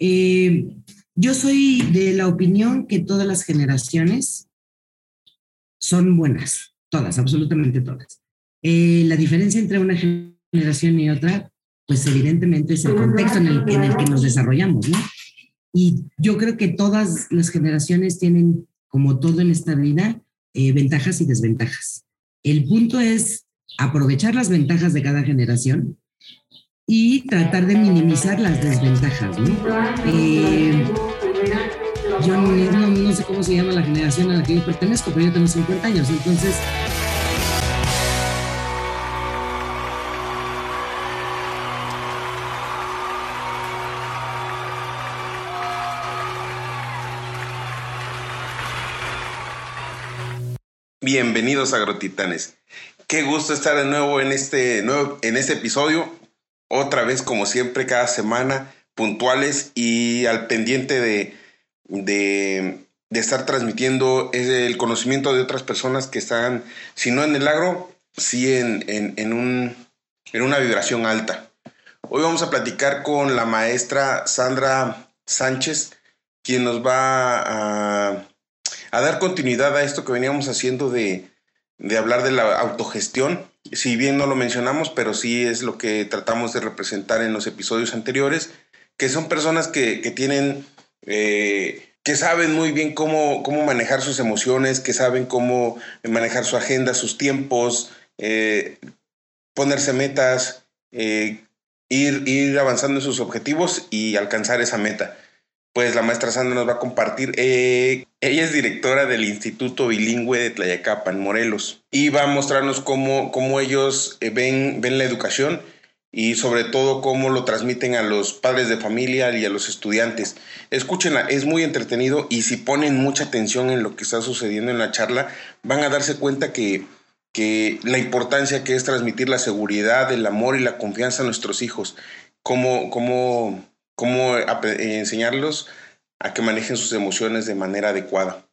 Eh, yo soy de la opinión que todas las generaciones son buenas, todas, absolutamente todas. Eh, la diferencia entre una generación y otra, pues evidentemente es el contexto en el, que nos desarrollamos, ¿no? Y yo creo que todas las generaciones tienen, como todo en esta vida, eh, ventajas y desventajas. El punto es aprovechar las ventajas de cada generación y tratar de minimizar las desventajas. ¿no? Eh, yo no, sé cómo se llama la generación a la que yo pertenezco, pero yo tengo 50 años, entonces Bienvenidos a Agrotitanes. Qué gusto estar de nuevo en este, nuevo, en este episodio. Otra vez, como siempre, cada semana, puntuales y al pendiente de, de, estar transmitiendo el conocimiento de otras personas que están, si no en el agro, sí en, en, un, en una vibración alta. Hoy vamos a platicar con la maestra Sandra Sánchez, quien nos va a a dar continuidad a esto que veníamos haciendo de, hablar de la autogestión. Si bien no lo mencionamos, pero sí es lo que tratamos de representar en los episodios anteriores, que son personas que, tienen, eh, que saben muy bien cómo, cómo manejar sus emociones, que saben cómo manejar su agenda, sus tiempos, eh, ponerse metas, eh, ir, ir avanzando en sus objetivos y alcanzar esa meta pues la maestra Sandra nos va a compartir. Eh, ella es directora del Instituto Bilingüe de Tlayacapan, Morelos, y va a mostrarnos cómo, cómo ellos eh, ven, ven la educación y sobre todo cómo lo transmiten a los padres de familia y a los estudiantes. Escúchenla, es muy entretenido y si ponen mucha atención en lo que está sucediendo en la charla, van a darse cuenta que, que la importancia que es transmitir la seguridad, el amor y la confianza a nuestros hijos, cómo, cómo cómo eh, enseñarlos a que manejen sus emociones de manera adecuada.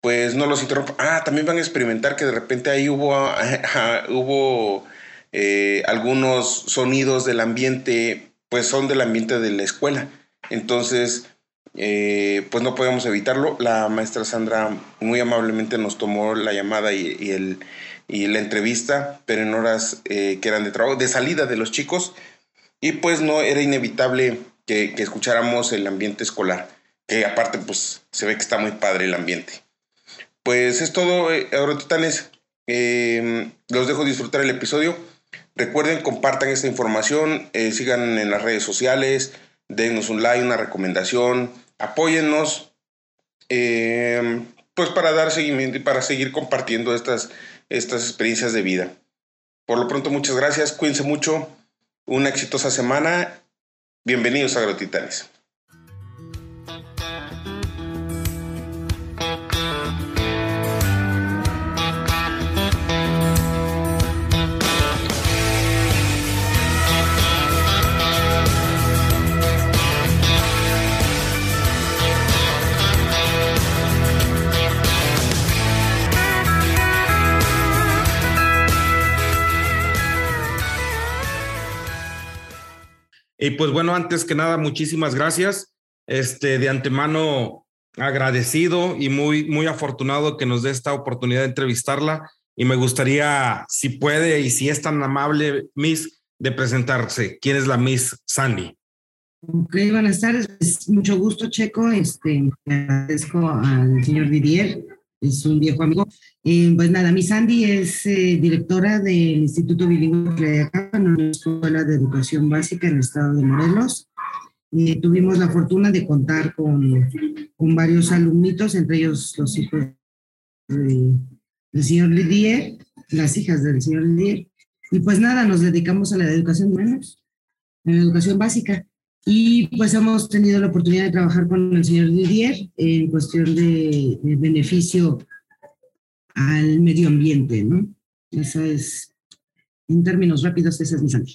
Pues no los interrumpo. Ah, también van a experimentar que de repente ahí hubo, hubo eh, algunos sonidos del ambiente, pues son del ambiente de la escuela. Entonces, eh, pues no podemos evitarlo. La maestra Sandra muy amablemente nos tomó la llamada y, el, y la entrevista, pero en horas que eran de trabajo, de salida de los chicos. Y pues no era inevitable que, escucháramos el ambiente escolar, que aparte pues se ve que está muy padre el ambiente. Pues es todo, eh, Agrotitanes. Eh, los dejo disfrutar el episodio. Recuerden, compartan esta información, eh, sigan en las redes sociales, denos un like, una recomendación, apóyennos, eh, pues para dar seguimiento y para seguir compartiendo estas, estas experiencias de vida. Por lo pronto, muchas gracias, cuídense mucho, una exitosa semana Bienvenidos a Agrotitanes. Y pues bueno, antes que nada, muchísimas gracias. Este, de antemano agradecido y muy, muy afortunado que nos dé esta oportunidad de entrevistarla. Y me gustaría, si puede y si es tan amable, Miss, de presentarse. ¿Quién es la Miss Sandy? Ok, buenas tardes. mucho gusto, Checo. Este, agradezco al señor Didier es un viejo amigo. Eh, pues nada, mi Sandy es eh, directora del Instituto Bilingüe de en una escuela de educación básica en el estado de Morelos. Eh, tuvimos la fortuna de contar con, con, varios alumnitos, entre ellos los hijos del señor Lidier, las hijas del señor Lidier. Y pues nada, nos dedicamos a la educación menos, a la educación básica. Y pues hemos tenido la oportunidad de trabajar con el señor Didier en cuestión de, beneficio al medio ambiente, ¿no? Esa es, en términos rápidos, esa es mi sangre.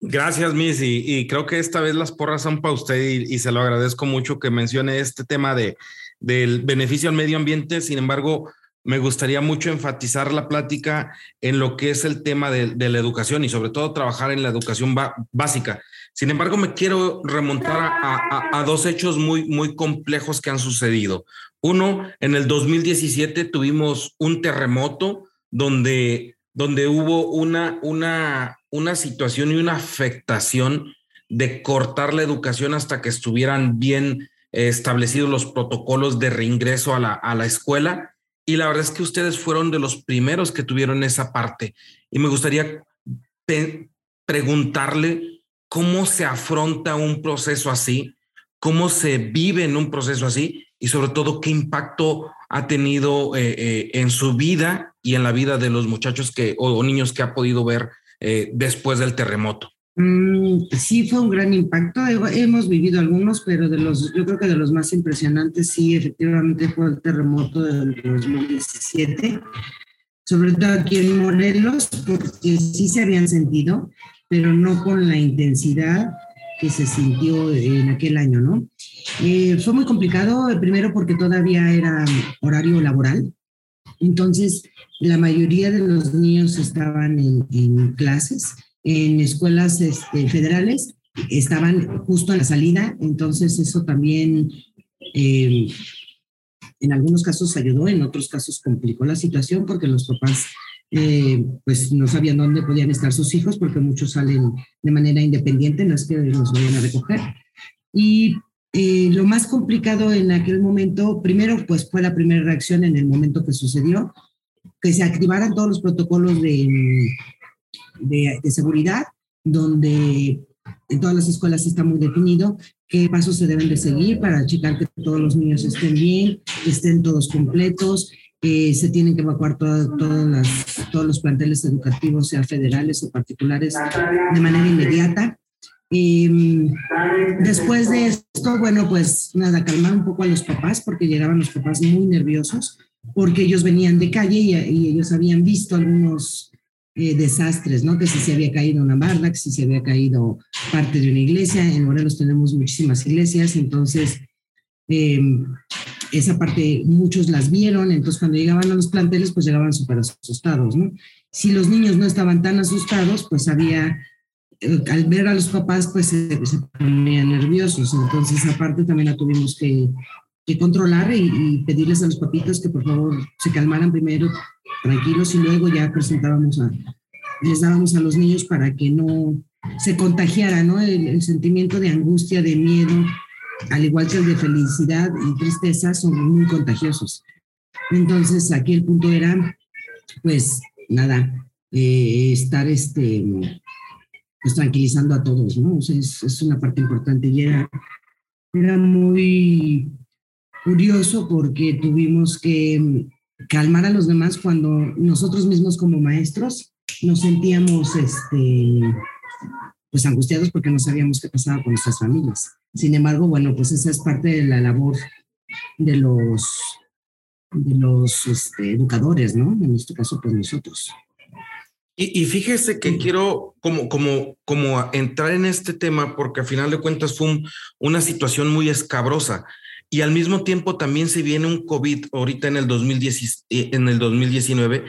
Gracias, Miss. Y, creo que esta vez las porras son para usted y, se lo agradezco mucho que mencione este tema de, del beneficio al medio ambiente. Sin embargo, me gustaría mucho enfatizar la plática en lo que es el tema de, la educación y sobre todo trabajar en la educación básica. Sin embargo, me quiero remontar a, dos hechos muy, muy complejos que han sucedido. Uno, en el 2017 tuvimos un terremoto donde, donde hubo una, una, una situación y una afectación de cortar la educación hasta que estuvieran bien establecidos los protocolos de reingreso a la, a la escuela y la verdad es que ustedes fueron de los primeros que tuvieron esa parte. Y me gustaría preguntarle cómo se afronta un proceso así, cómo se vive en un proceso así y sobre todo qué impacto ha tenido eh, eh, en su vida y en la vida de los muchachos que, o, niños que ha podido ver eh, después del terremoto. Mm, sí, fue un gran impacto. Hemos vivido algunos, pero de los, yo creo que de los más impresionantes, sí, efectivamente fue el terremoto del 2017, sobre todo aquí en Morelos, porque sí se habían sentido, pero no con la intensidad que se sintió en aquel año, ¿no? Eh, fue muy complicado, primero porque todavía era horario laboral, entonces la mayoría de los niños estaban en, clases en escuelas este, federales estaban justo en la salida, entonces eso también eh, en algunos casos ayudó, en otros casos complicó la situación porque los papás eh, pues no sabían dónde podían estar sus hijos porque muchos salen de manera independiente, no es que los vayan a recoger. Y eh, lo más complicado en aquel momento, primero pues fue la primera reacción en el momento que sucedió, que se activaran todos los protocolos de de, seguridad, donde en todas las escuelas está muy definido qué pasos se deben de seguir para checar que todos los niños estén bien, estén todos completos, eh, se tienen que evacuar todas las, todos los planteles educativos, sea federales o particulares, de manera inmediata. Em, después de esto, bueno, pues nada, calmar un poco a los papás, porque llegaban los papás muy nerviosos, porque ellos venían de calle y, y ellos habían visto algunos eh, desastres, ¿no? Que si se había caído una barda, que si se había caído parte de una iglesia. En Morelos tenemos muchísimas iglesias, entonces em, esa parte muchos las vieron, entonces cuando llegaban a los planteles, pues llegaban súper asustados, ¿no? Si los niños no estaban tan asustados, pues había, eh, al ver a los papás, pues se, ponían nerviosos, entonces aparte también la tuvimos que, que controlar y, y, pedirles a los papitos que por favor se calmaran primero, tranquilos y luego ya presentábamos a, les dábamos a los niños para que no se contagiara, ¿no? El, sentimiento de angustia, de miedo, al igual que el de felicidad y tristeza, son muy contagiosos. Entonces, aquí el punto era, pues, nada, eh, estar este, pues, tranquilizando a todos, ¿no? es, una parte importante y era, era muy curioso porque tuvimos que calmar a los demás cuando nosotros mismos como maestros nos sentíamos este, pues angustiados porque no sabíamos qué pasaba con nuestras familias. Sin embargo, bueno, pues esa es parte de la labor de los, de los este, educadores, ¿no? En este caso, pues nosotros. Y, y, fíjese que quiero como, como, como entrar en este tema porque al final de cuentas fue una situación muy escabrosa y al mismo tiempo también se viene un COVID ahorita en el, 2010, eh, en el 2019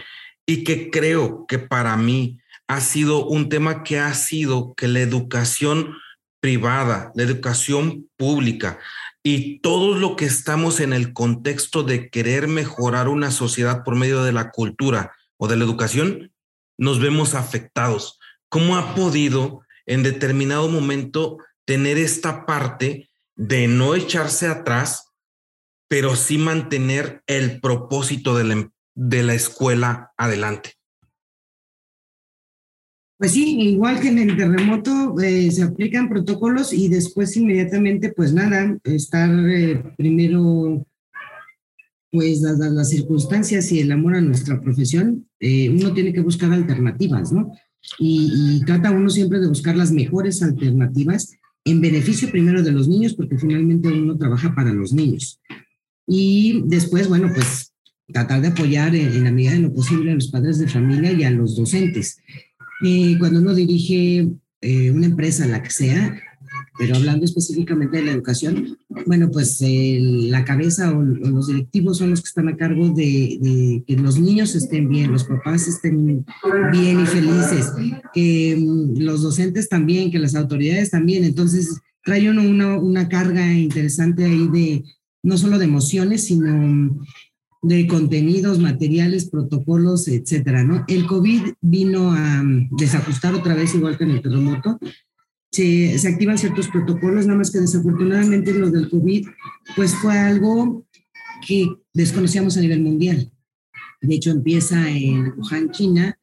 y que creo que para mí ha sido un tema que ha sido que la educación privada, la educación pública y todo lo que estamos en el contexto de querer mejorar una sociedad por medio de la cultura o de la educación, nos vemos afectados. ¿Cómo ha podido en determinado momento tener esta parte de no echarse atrás, pero sí mantener el propósito de la, de la escuela adelante. Pues sí, igual que en el terremoto eh, se aplican protocolos y después inmediatamente, pues nada, estar eh, primero, pues dadas las circunstancias y el amor a nuestra profesión, eh, uno tiene que buscar alternativas, ¿no? y, trata uno siempre de buscar las mejores alternativas en beneficio primero de los niños, porque finalmente uno trabaja para los niños. Y después, bueno, pues tratar de apoyar en, la medida de lo posible a los padres de familia y a los docentes. Cuando uno dirige eh, una empresa, la que sea, pero hablando específicamente de la educación, bueno, pues la cabeza o, los directivos son los que están a cargo de, que los niños estén bien, los papás estén bien y felices, que mm, los docentes también, que las autoridades también. Entonces, trae uno una, una carga interesante ahí de no solo de emociones, sino de contenidos, materiales, protocolos, etcétera, ¿no? El COVID vino a mm, desajustar otra vez, igual que en el terremoto, se, activan ciertos protocolos, nada más que desafortunadamente lo del COVID, pues fue algo que desconocíamos a nivel mundial. De hecho, empieza en Wuhan, China,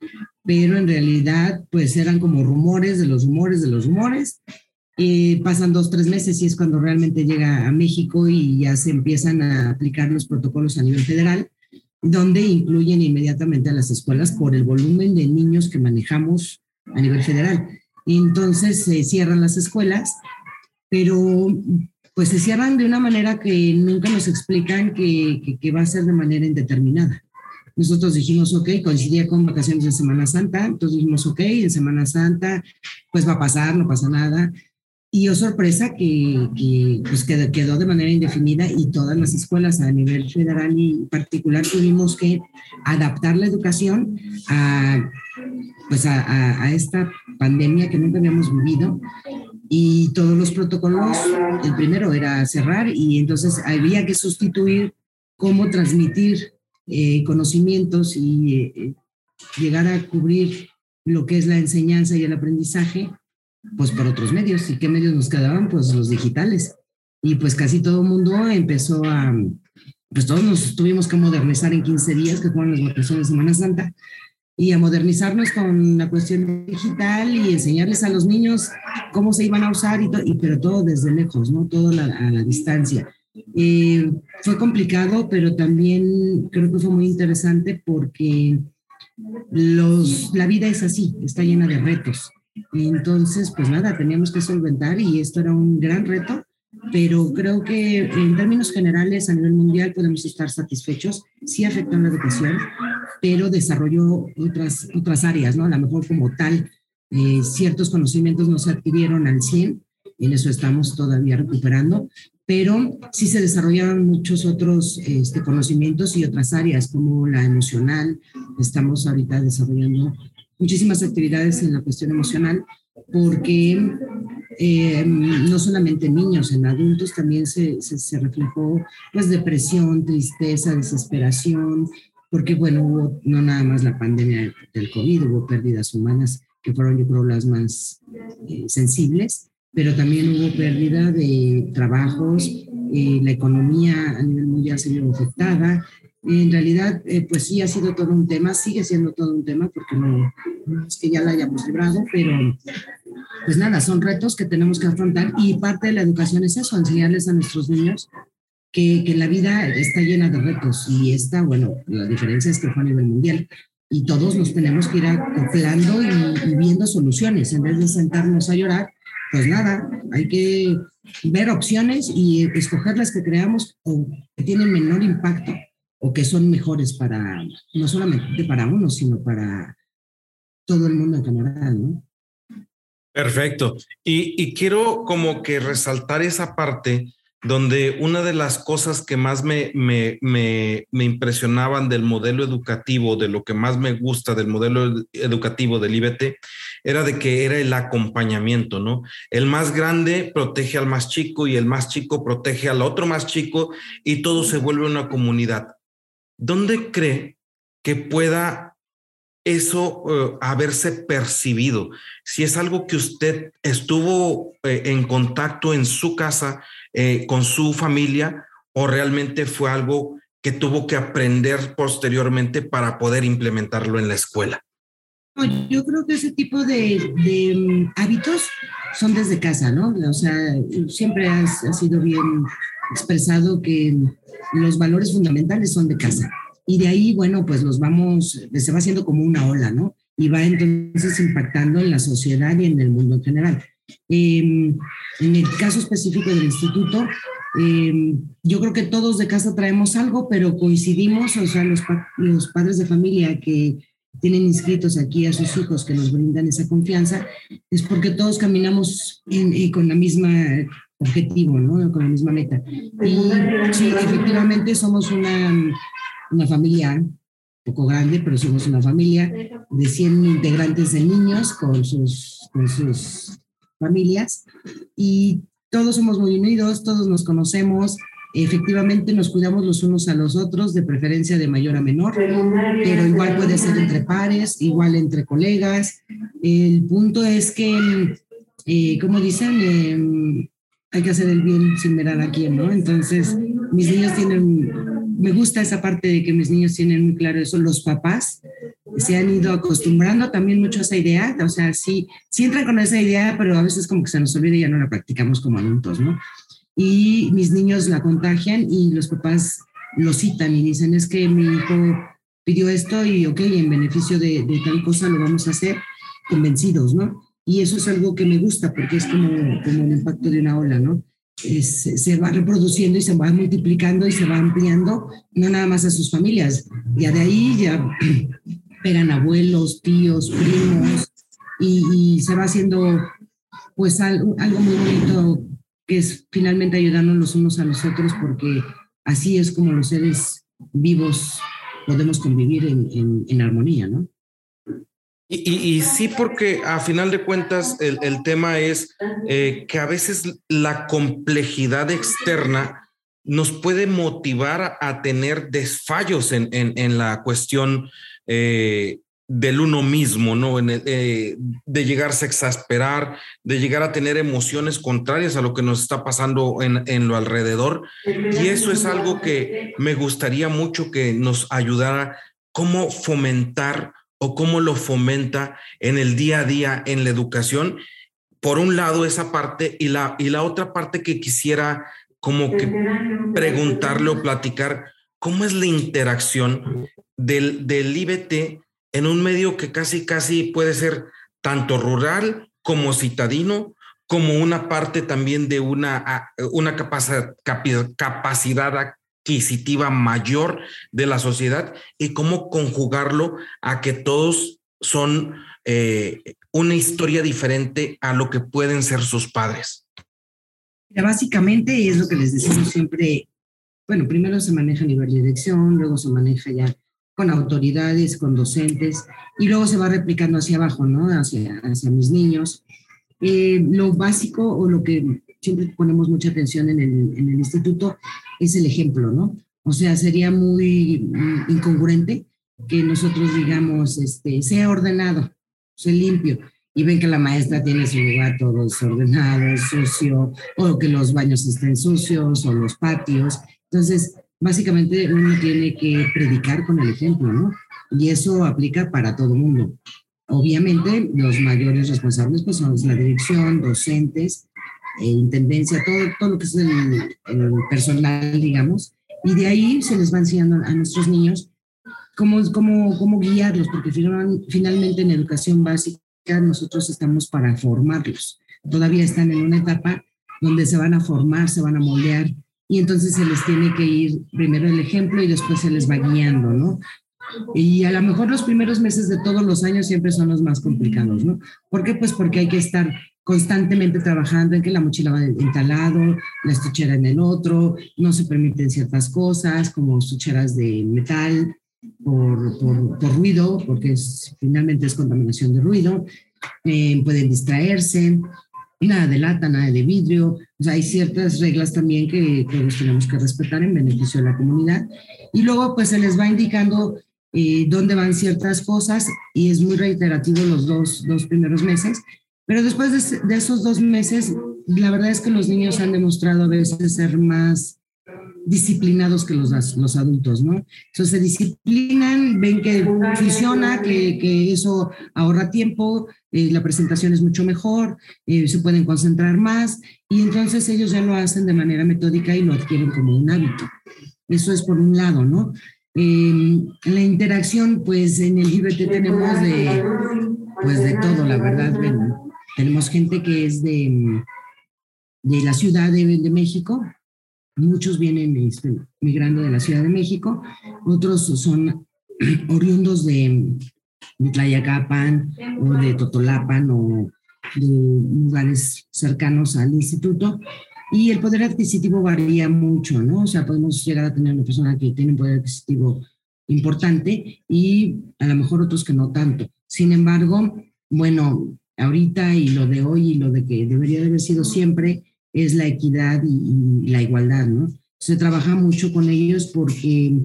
pero en realidad, pues eran como rumores de los rumores de los rumores. Y pasan dos, tres meses y es cuando realmente llega a México y ya se empiezan a aplicar los protocolos a nivel federal, donde incluyen inmediatamente a las escuelas por el volumen de niños que manejamos a nivel federal entonces se cierran las escuelas, pero pues se cierran de una manera que nunca nos explican que, que, va a ser de manera indeterminada. Nosotros dijimos, ok, coincidía con vacaciones de Semana Santa, entonces dijimos, ok, en Semana Santa, pues va a pasar, no pasa nada. Y oh sorpresa que, pues quedó, quedó, de manera indefinida y todas las escuelas a nivel federal y particular tuvimos que adaptar la educación a pues a, esta pandemia que nunca habíamos vivido. Y todos los protocolos, el primero era cerrar y entonces había que sustituir cómo transmitir eh, conocimientos y eh, llegar a cubrir lo que es la enseñanza y el aprendizaje, pues por otros medios. ¿Y qué medios nos quedaban? Pues los digitales. Y pues casi todo el mundo empezó a, pues todos nos tuvimos que modernizar en 15 días, que fueron las vacaciones de Semana Santa, y a modernizarnos con la cuestión digital y enseñarles a los niños cómo se iban a usar, y, y pero todo desde lejos, ¿no? Todo a la distancia. Eh, fue complicado, pero también creo que fue muy interesante porque los, la vida es así, está llena de retos. Entonces, pues nada, teníamos que solventar y esto era un gran reto, pero creo que en términos generales a nivel mundial podemos estar satisfechos. Sí afectó la educación, pero desarrolló otras, otras áreas, ¿no? A lo mejor como tal, eh, ciertos conocimientos no se adquirieron al 100, en eso estamos todavía recuperando, pero sí se desarrollaron muchos otros este, conocimientos y otras áreas como la emocional. Estamos ahorita desarrollando muchísimas actividades en la cuestión emocional porque eh, no solamente en niños, en adultos también se, se, reflejó pues depresión, tristeza, desesperación, porque bueno, hubo no nada más la pandemia del COVID, hubo pérdidas humanas que fueron yo creo las más eh, sensibles, pero también hubo pérdida de trabajos, eh, la economía a nivel mundial se vio afectada. En realidad, eh, pues sí ha sido todo un tema, sigue siendo todo un tema, porque no, no es que ya la hayamos librado, pero pues nada, son retos que tenemos que afrontar y parte de la educación es eso, enseñarles a nuestros niños que, la vida está llena de retos y esta, bueno, la diferencia es que fue a nivel mundial y todos nos tenemos que ir acoplando y, viendo soluciones en vez de sentarnos a llorar. Pues nada, hay que ver opciones y escoger las que creamos o que tienen menor impacto o que son mejores para, no solamente para uno, sino para todo el mundo en general, ¿no? Perfecto. Y, quiero como que resaltar esa parte donde una de las cosas que más me, me, me, me, impresionaban del modelo educativo, de lo que más me gusta del modelo educativo del IBT, era de que era el acompañamiento, ¿no? El más grande protege al más chico y el más chico protege al otro más chico y todo se vuelve una comunidad. ¿Dónde cree que pueda eso uh, haberse percibido? Si es algo que usted estuvo eh, en contacto en su casa, eh, con su familia o realmente fue algo que tuvo que aprender posteriormente para poder implementarlo en la escuela? Yo creo que ese tipo de, mm, hábitos son desde casa, ¿no? O sea, siempre ha sido bien expresado que los valores fundamentales son de casa. Y de ahí, bueno, pues los vamos, se va haciendo como una ola, ¿no? Y va entonces impactando en la sociedad y en el mundo en general. Em, en el caso específico del instituto, em, yo creo que todos de casa traemos algo, pero coincidimos, o sea, los, los padres de familia que tienen inscritos aquí a sus hijos que nos brindan esa confianza, es porque todos caminamos en, con la misma objetivo, ¿no? Con la misma meta. Y sí, efectivamente somos una, una familia poco grande, pero somos una familia de 100 integrantes de niños con sus, con sus familias y todos somos muy unidos, todos nos conocemos, efectivamente nos cuidamos los unos a los otros, de preferencia de mayor a menor, pero igual puede ser entre pares, igual entre colegas. El punto es que, eh, como dicen, eh, hay que hacer el bien sin mirar a quién, ¿no? Entonces, mis niños tienen, me gusta esa parte de que mis niños tienen muy claro eso, los papás se han ido acostumbrando también mucho a esa idea, o sea, sí, sí entran con esa idea, pero a veces como que se nos olvida y ya no la practicamos como adultos, ¿no? Y mis niños la contagian y los papás lo citan y dicen, es que mi hijo pidió esto y ok, en beneficio de, de tal cosa lo vamos a hacer convencidos, ¿no? Y eso es algo que me gusta porque es como, como el impacto de una ola, ¿no? se va reproduciendo y se va multiplicando y se va ampliando, no nada más a sus familias. Ya de ahí ya pegan abuelos, tíos, primos y, se va haciendo pues algo, algo, muy bonito que es finalmente ayudarnos los unos a los otros porque así es como los seres vivos podemos convivir en, en armonía, ¿no? Y, sí, porque a final de cuentas el, tema es eh, que a veces la complejidad externa nos puede motivar a, tener desfallos en, en, la cuestión eh, del uno mismo, ¿no? Eh, de llegarse a exasperar, de llegar a tener emociones contrarias a lo que nos está pasando en, en lo alrededor. Y eso es algo que me gustaría mucho que nos ayudara cómo fomentar o cómo lo fomenta en el día a día en la educación. Por un lado, esa parte y la, y la otra parte que quisiera como que preguntarle o platicar, ¿cómo es la interacción del, del IBT en un medio que casi, casi puede ser tanto rural como citadino, como una parte también de una, una capacidad, capacidad adquisitiva mayor de la sociedad y cómo conjugarlo a que todos son eh, una historia diferente a lo que pueden ser sus padres. Básicamente es lo que les decimos siempre, bueno, primero se maneja a nivel de dirección, luego se maneja ya con autoridades, con docentes, y luego se va replicando hacia abajo, ¿no? Hacia, hacia mis niños. Eh, lo básico o lo que siempre ponemos mucha atención en el, en el instituto es el ejemplo, ¿no? O sea, sería muy mm, incongruente que nosotros digamos, este, sea ordenado, sea limpio, y ven que la maestra tiene su lugar todo desordenado, sucio, o que los baños estén sucios, o los patios. Entonces, básicamente uno tiene que predicar con el ejemplo, ¿no? Y eso aplica para todo mundo. Obviamente, los mayores responsables pues, son la dirección, docentes, intendencia, todo, todo lo que es el, personal, digamos, y de ahí se les va enseñando a nuestros niños cómo, cómo, cómo guiarlos, porque finalmente en educación básica nosotros estamos para formarlos. Todavía están en una etapa donde se van a formar, se van a moldear, y entonces se les tiene que ir primero el ejemplo y después se les va guiando, ¿no? Y a lo mejor los primeros meses de todos los años siempre son los más complicados, ¿no? ¿Por qué? Pues porque hay que estar constantemente trabajando en que la mochila va en lado, la estuchera en el otro, no se permiten ciertas cosas como estucheras de metal por, por, ruido, porque es, finalmente es contaminación de ruido, eh, pueden distraerse, nada de lata, nada de vidrio, o sea, hay ciertas reglas también que todos tenemos que respetar en beneficio de la comunidad. Y luego pues se les va indicando eh, dónde van ciertas cosas y es muy reiterativo los dos, dos primeros meses pero después de, esos dos meses, la verdad es que los niños han demostrado a veces ser más disciplinados que los, los adultos, ¿no? Entonces se disciplinan, ven que funciona, que, que eso ahorra tiempo, eh, la presentación es mucho mejor, eh, se pueden concentrar más y entonces ellos ya lo hacen de manera metódica y lo adquieren como un hábito. Eso es por un lado, ¿no? en la interacción, pues en el IBT tenemos de, pues de todo, la verdad, tenemos gente que es de, de la Ciudad de, de México, muchos vienen este, migrando de la Ciudad de México, otros son oriundos de, de Tlayacapan o de Totolapan o de lugares cercanos al instituto. Y el poder adquisitivo varía mucho, ¿no? O sea, podemos llegar a tener una persona que tiene un poder adquisitivo importante y a lo mejor otros que no tanto. Sin embargo, bueno, ahorita y lo de hoy y lo de que debería de haber sido siempre es la equidad y, la igualdad, ¿no? Se trabaja mucho con ellos porque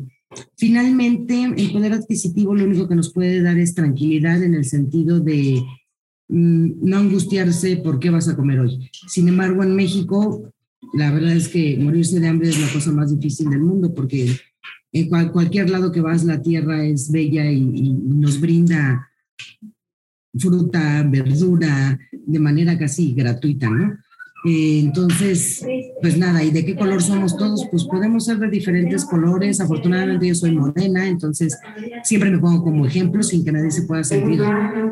finalmente el poder adquisitivo lo único que nos puede dar es tranquilidad en el sentido de mm, no angustiarse por qué vas a comer hoy. Sin embargo, en México, la verdad es que morirse de hambre es la cosa más difícil del mundo porque en cualquier lado que vas, la tierra es bella y nos brinda fruta, verdura, de manera casi gratuita, ¿no? Eh, entonces, pues nada, ¿y de qué color somos todos? Pues podemos ser de diferentes colores. Afortunadamente yo soy morena, entonces siempre me pongo como ejemplo sin que nadie se pueda sentir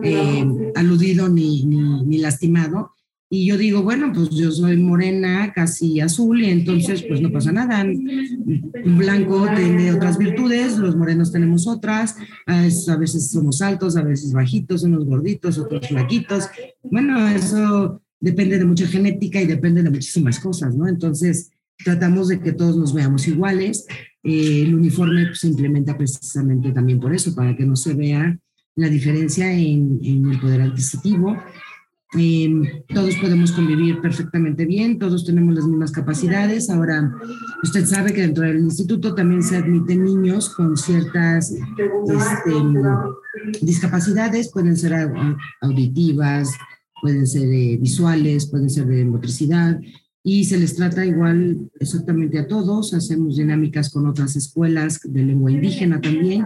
eh, aludido ni, ni, ni, lastimado. Y yo digo, bueno, pues yo soy morena, casi azul, y entonces pues no pasa nada. Un blanco tiene otras virtudes, los morenos tenemos otras, a veces somos altos, a veces bajitos, unos gorditos, otros flaquitos. Bueno, eso depende de mucha genética y depende de muchísimas cosas, ¿no? Entonces, tratamos de que todos nos veamos iguales. Eh, el uniforme pues, se implementa precisamente también por eso, para que no se vea la diferencia en, en el poder adquisitivo Em, todos podemos convivir perfectamente bien, todos tenemos las mismas capacidades. Ahora, usted sabe que dentro del instituto también se admiten niños con ciertas este, discapacidades, pueden ser auditivas, pueden ser eh, visuales, pueden ser de motricidad, y se les trata igual exactamente a todos. Hacemos dinámicas con otras escuelas de lengua indígena también,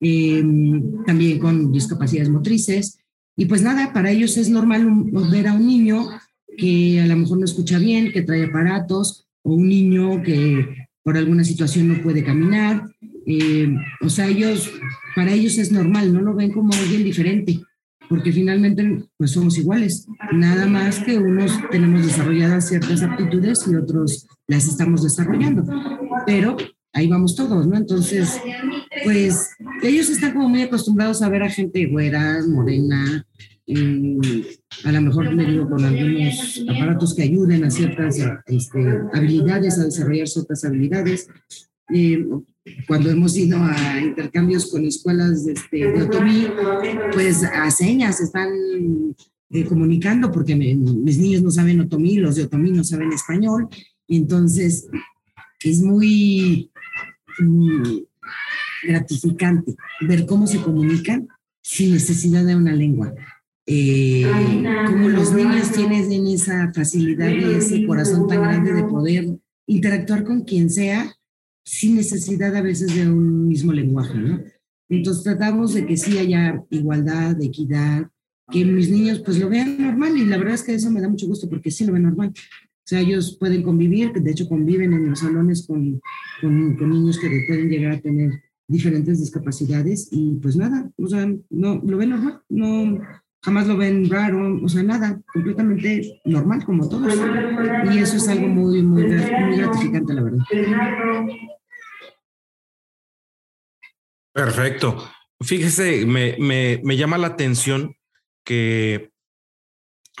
em, también con discapacidades motrices. Y pues nada, para ellos es normal ver a un niño que a lo mejor no escucha bien, que trae aparatos, o un niño que por alguna situación no puede caminar. Eh, o sea, ellos, para ellos es normal, no lo ven como alguien diferente, porque finalmente pues somos iguales. Nada más que unos tenemos desarrolladas ciertas aptitudes y otros las estamos desarrollando. Pero ahí vamos todos, ¿no? Entonces, pues ellos están como muy acostumbrados a ver a gente güera, morena, eh, a lo mejor me digo con algunos aparatos que ayuden a ciertas este, habilidades, a desarrollar ciertas habilidades. Eh, cuando hemos ido a intercambios con escuelas de, este, de Otomí, pues a señas están eh, comunicando porque mis niños no saben Otomí, los de Otomí no saben español, entonces es muy Mm, gratificante ver cómo se comunican sin necesidad de una lengua. Eh, como los niños tienen esa facilidad y ese corazón tan grande de poder interactuar con quien sea sin necesidad a veces de un mismo lenguaje, ¿no? Entonces tratamos de que sí haya igualdad, equidad, que mis niños pues lo vean normal y la verdad es que eso me da mucho gusto porque sí lo ven normal. O sea, ellos pueden convivir, de hecho conviven en los salones con, con, niños que pueden llegar a tener diferentes discapacidades y pues nada, o sea, no, lo ven normal, no, jamás lo ven raro, o sea, nada, completamente normal como todos. Y eso es algo muy, muy, muy gratificante, la verdad. Perfecto. Fíjese, me, me, me llama la atención que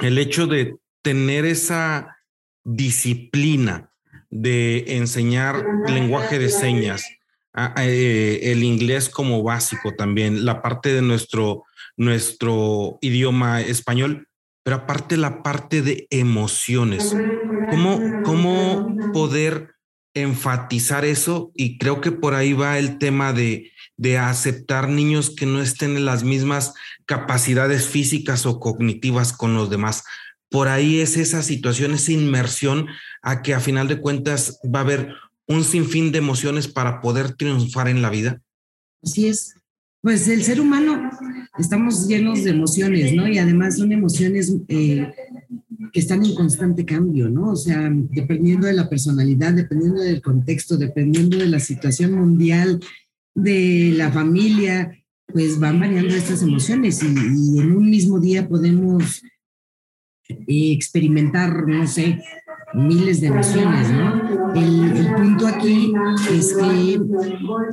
el hecho de tener esa disciplina de enseñar lenguaje de señas, el inglés como básico también, la parte de nuestro, nuestro idioma español, pero aparte la parte de emociones. ¿Cómo, cómo poder enfatizar eso? Y creo que por ahí va el tema de, de aceptar niños que no estén en las mismas capacidades físicas o cognitivas con los demás por ahí es esa situación, esa inmersión a que a final de cuentas va a haber un sinfín de emociones para poder triunfar en la vida. Así es. Pues el ser humano estamos llenos de emociones, ¿no? Y además son emociones eh, que están en constante cambio, ¿no? O sea, dependiendo de la personalidad, dependiendo del contexto, dependiendo de la situación mundial, de la familia, pues van variando estas emociones y, y en un mismo día podemos experimentar, no sé, miles de emociones, ¿no? El, punto aquí es que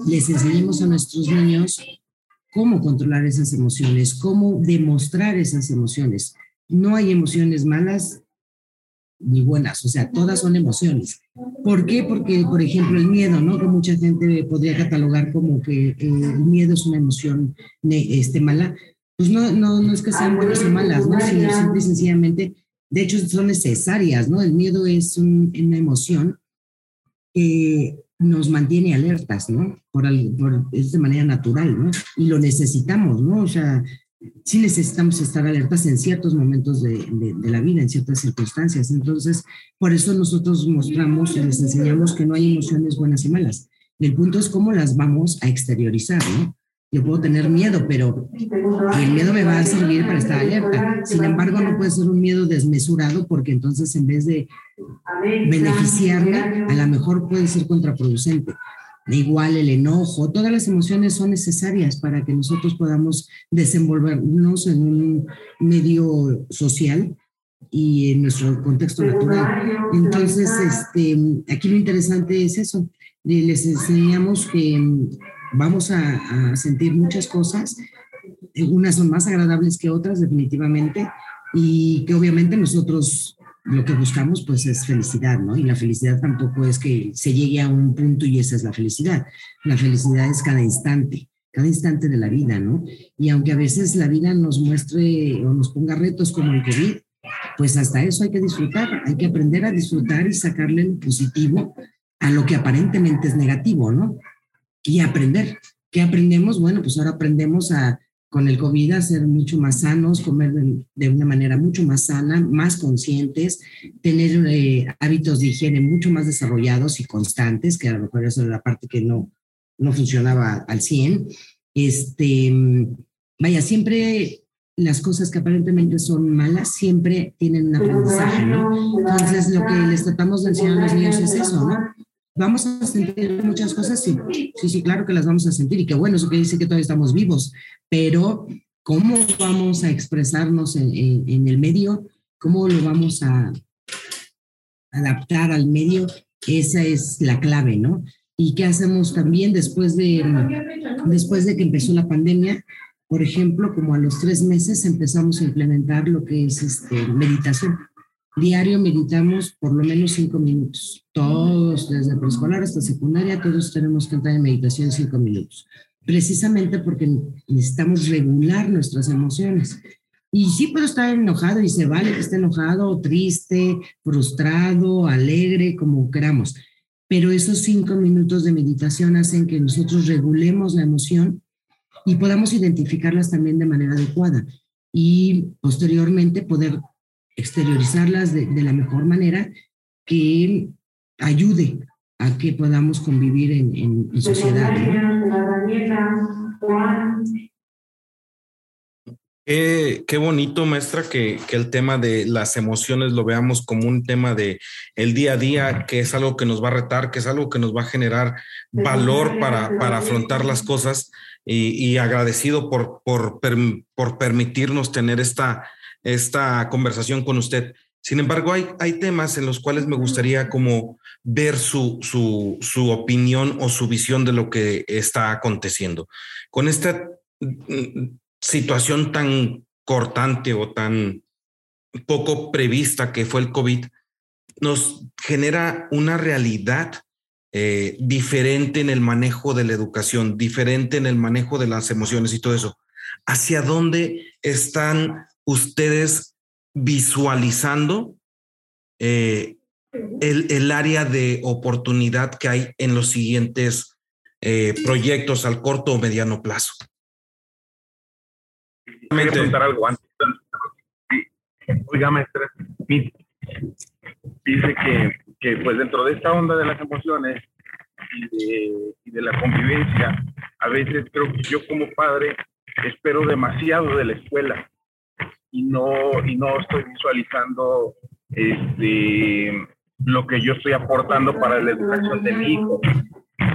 les enseñemos a nuestros niños cómo controlar esas emociones, cómo demostrar esas emociones. No hay emociones malas ni buenas, o sea, todas son emociones. ¿Por qué? Porque, por ejemplo, el miedo, ¿no? Que mucha gente podría catalogar como que eh, el miedo es una emoción este, mala. Pues no, no, no es que sean buenas o malas, ¿no? Sino simple y sencillamente, de hecho, son necesarias, ¿no? El miedo es una emoción que nos mantiene alertas, ¿no? Por, por, es de manera natural, ¿no? Y lo necesitamos, ¿no? O sea, sí necesitamos estar alertas en ciertos momentos de, de, la vida, en ciertas circunstancias. Entonces, por eso nosotros mostramos y les enseñamos que no hay emociones buenas y malas. El punto es cómo las vamos a exteriorizar, ¿no? Yo puedo tener miedo, pero el miedo me va a servir para estar alerta. Sin embargo, no puede ser un miedo desmesurado porque entonces en vez de beneficiarme, a lo mejor puede ser contraproducente. Igual el enojo, todas las emociones son necesarias para que nosotros podamos desenvolvernos en un medio social y en nuestro contexto natural. Entonces, este, aquí lo interesante es eso. Les enseñamos que vamos a, sentir muchas cosas, unas son más agradables que otras definitivamente, y que obviamente nosotros lo que buscamos pues es felicidad, ¿no? Y la felicidad tampoco es que se llegue a un punto y esa es la felicidad. La felicidad es cada instante, cada instante de la vida, ¿no? Y aunque a veces la vida nos muestre o nos ponga retos como el COVID, pues hasta eso hay que disfrutar, hay que aprender a disfrutar y sacarle lo positivo a lo que aparentemente es negativo, ¿no? Y aprender. ¿Qué aprendemos? Bueno, pues ahora aprendemos a con el COVID a ser mucho más sanos, comer de, una manera mucho más sana, más conscientes, tener eh, hábitos de higiene mucho más desarrollados y constantes, que a lo mejor eso era la parte que no, no funcionaba al 100. Este, vaya, siempre las cosas que aparentemente son malas siempre tienen un aprendizaje, ¿no? Entonces, lo que les tratamos de enseñar a los niños es eso, ¿no? ¿Vamos a sentir muchas cosas? Sí, sí, sí, claro que las vamos a sentir y qué bueno, eso que dice que todavía estamos vivos, pero ¿cómo vamos a expresarnos en, el medio? ¿Cómo lo vamos a adaptar al medio? Esa es la clave, ¿no? ¿Y qué hacemos también después de, después de que empezó la pandemia? Por ejemplo, como a los tres meses empezamos a implementar lo que es este, meditación Diario meditamos por lo menos cinco minutos. Todos, desde preescolar hasta secundaria, todos tenemos que entrar en meditación cinco minutos. Precisamente porque necesitamos regular nuestras emociones. Y sí puedo estar enojado y se vale que esté enojado, triste, frustrado, alegre, como queramos. Pero esos cinco minutos de meditación hacen que nosotros regulemos la emoción y podamos identificarlas también de manera adecuada y posteriormente poder exteriorizarlas de, la mejor manera que ayude a que podamos convivir en, en, sociedad. Qué, bonito, maestra, que, que, el tema de las emociones lo veamos como un tema de el día a día, que es algo que nos va a retar, que es algo que nos va a generar valor para, para afrontar las cosas. Y, y agradecido por, por, por permitirnos tener esta, esta conversación con usted. Sin embargo, hay, hay temas en los cuales me gustaría como ver su, su, su opinión o su visión de lo que está aconteciendo. Con esta mm, situación tan cortante o tan poco prevista que fue el COVID, nos genera una realidad eh, diferente en el manejo de la educación, diferente en el manejo de las emociones y todo eso. ¿Hacia dónde están ustedes visualizando eh, el, área de oportunidad que hay en los siguientes eh, proyectos al corto o mediano plazo? Quería preguntar algo antes. Oiga, maestra, dice que, que, pues dentro de esta onda de las emociones y de, y de la convivencia, a veces creo que yo como padre espero demasiado de la escuela y no, y no estoy visualizando este, lo que yo estoy aportando para la educación de mi hijo.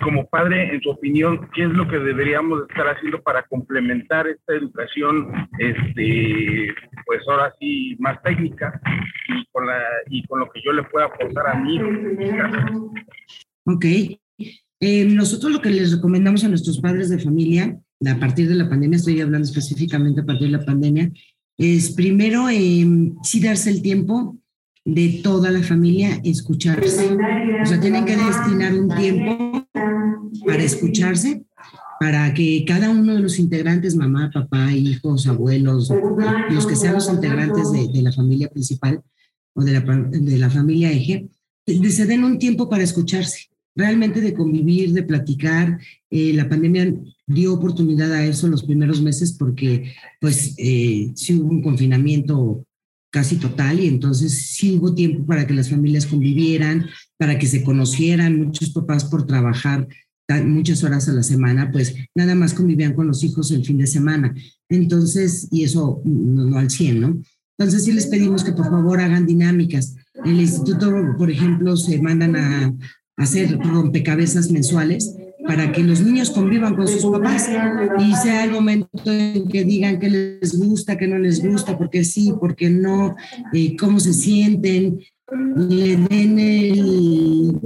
Como padre, en su opinión, ¿qué es lo que deberíamos estar haciendo para complementar esta educación, este, pues ahora sí, más técnica y con, la, y con lo que yo le pueda aportar a mi hijo? Ok. Eh, nosotros lo que les recomendamos a nuestros padres de familia a partir de la pandemia, estoy hablando específicamente a partir de la pandemia, es primero eh, sí darse el tiempo de toda la familia escucharse. O sea, tienen que destinar un tiempo para escucharse, para que cada uno de los integrantes, mamá, papá, hijos, abuelos, los que sean los integrantes de, de la familia principal o de la, de la familia eje, se den un tiempo para escucharse, realmente de convivir, de platicar. Eh, la pandemia dio oportunidad a eso los primeros meses porque pues eh, sí hubo un confinamiento casi total y entonces sí hubo tiempo para que las familias convivieran, para que se conocieran, muchos papás por trabajar muchas horas a la semana, pues nada más convivían con los hijos el fin de semana. Entonces, y eso no, no al 100, ¿no? Entonces sí les pedimos que por favor hagan dinámicas. En el instituto, por ejemplo, se mandan a, hacer rompecabezas mensuales para que los niños convivan con sus papás. Y sea el momento en que digan qué les gusta, qué no les gusta, porque sí, porque no, eh, cómo se sienten, le den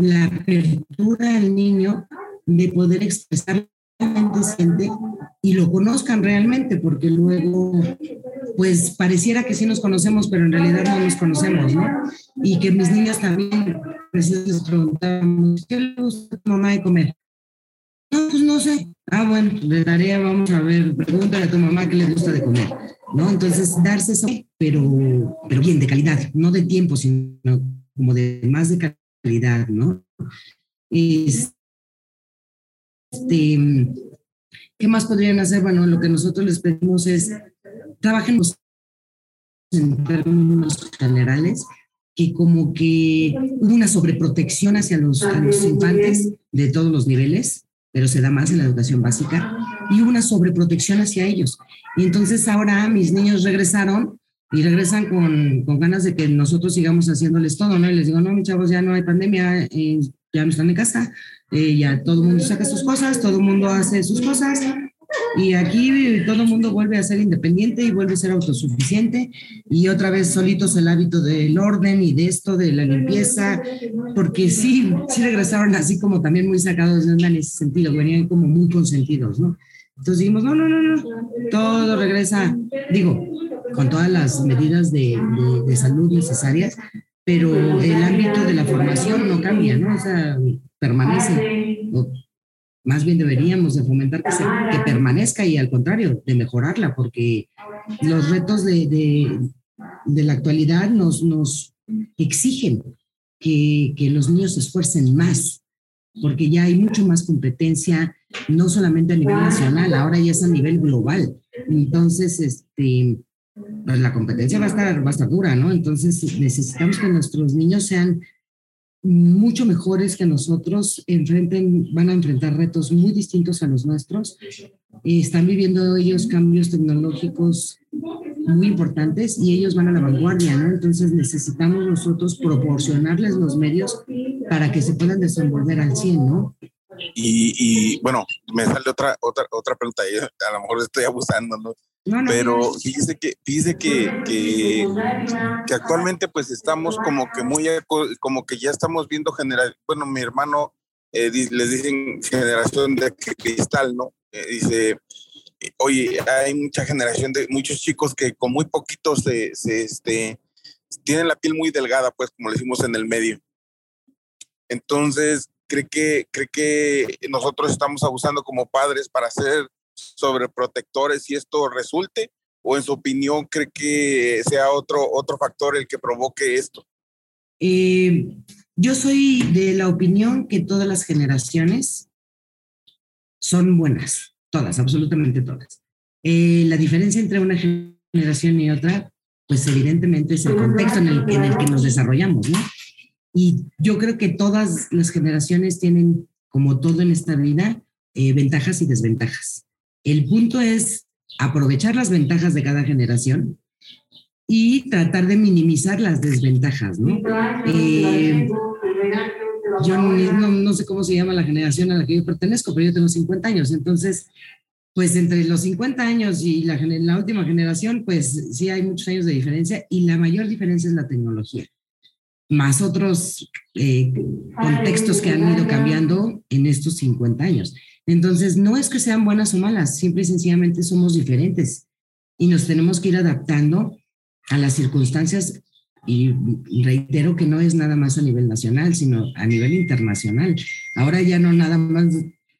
la apertura al niño de poder expresar y lo conozcan realmente, porque luego, pues pareciera que sí nos conocemos, pero en realidad no nos conocemos, ¿no? Y que mis niñas también, pues les preguntamos, ¿qué le gusta a tu mamá de comer? No, pues no sé. Ah, bueno, de tarea vamos a ver, pregúntale a tu mamá qué le gusta de comer, ¿no? Entonces, darse eso, pero, pero bien, de calidad, no de tiempo, sino como de más de calidad, ¿no? Este, este, ¿Qué más podrían hacer? Bueno, lo que nosotros les pedimos es trabajen en términos generales, que como que hubo una sobreprotección hacia los, los infantes de todos los niveles, pero se da más en la educación básica, y hubo una sobreprotección hacia ellos. Y entonces ahora mis niños regresaron y regresan con, con, ganas de que nosotros sigamos haciéndoles todo, ¿no? Y les digo, no, mis chavos, ya no hay pandemia, eh, ya no están en casa, eh, ya todo el mundo saca sus cosas, todo el mundo hace sus cosas y aquí todo el mundo vuelve a ser independiente y vuelve a ser autosuficiente y otra vez solitos el hábito del orden y de esto, de la limpieza, porque sí, sí regresaron así como también muy sacados de onda en ese sentido, venían como muy consentidos, ¿no? Entonces dijimos, no, no, no, no, todo regresa, digo, con todas las medidas de, de, de salud necesarias, pero el ámbito de la formación no cambia, ¿no? O sea, permanece. O más bien deberíamos de fomentar que, que permanezca y al contrario, de mejorarla, porque los retos de, de, de la actualidad nos, nos exigen que, que los niños se esfuercen más, porque ya hay mucho más competencia, no solamente a nivel nacional, ahora ya es a nivel global. Entonces, este, pues la competencia va a estar, va a estar dura, ¿no? Entonces necesitamos que nuestros niños sean mucho mejores que nosotros, enfrenten, van a enfrentar retos muy distintos a los nuestros. están viviendo ellos cambios tecnológicos muy importantes y ellos van a la vanguardia, ¿no? Entonces necesitamos nosotros proporcionarles los medios para que se puedan desenvolver al 100, ¿no? Y, y bueno, me sale otra, otra, otra pregunta, a lo mejor estoy abusando, ¿no? Pero fíjese que, fíjese que, que, que, actualmente pues estamos como que muy, como que ya estamos viendo general, bueno, mi hermano eh, les dicen generación de cristal, ¿no? Eh, dice, oye, hay mucha generación de muchos chicos que con muy poquitos se, se, este, tienen la piel muy delgada, pues como le decimos en el medio. Entonces, cree que, cree que nosotros estamos abusando como padres para hacer sobre protectores y esto resulte? ¿O en su opinión cree que sea otro, otro factor el que provoque esto? Eh, yo soy de la opinión que todas las generaciones son buenas, todas, absolutamente todas. Eh, la diferencia entre una generación y otra, pues evidentemente es el contexto en el, en el que nos desarrollamos, ¿no? Y yo creo que todas las generaciones tienen, como todo en esta vida, eh, ventajas y desventajas. El punto es aprovechar las ventajas de cada generación y tratar de minimizar las desventajas, ¿no? Eh, yo no, sé cómo se llama la generación a la que yo pertenezco, pero yo tengo 50 años, entonces, pues entre los 50 años y la, la última generación, pues sí hay muchos años de diferencia y la mayor diferencia es la tecnología, más otros eh, contextos que han ido cambiando en estos 50 años. Entonces, no es que sean buenas o malas, simple y sencillamente somos diferentes y nos tenemos que ir adaptando a las circunstancias y reitero que no es nada más a nivel nacional, sino a nivel internacional. Ahora ya no nada más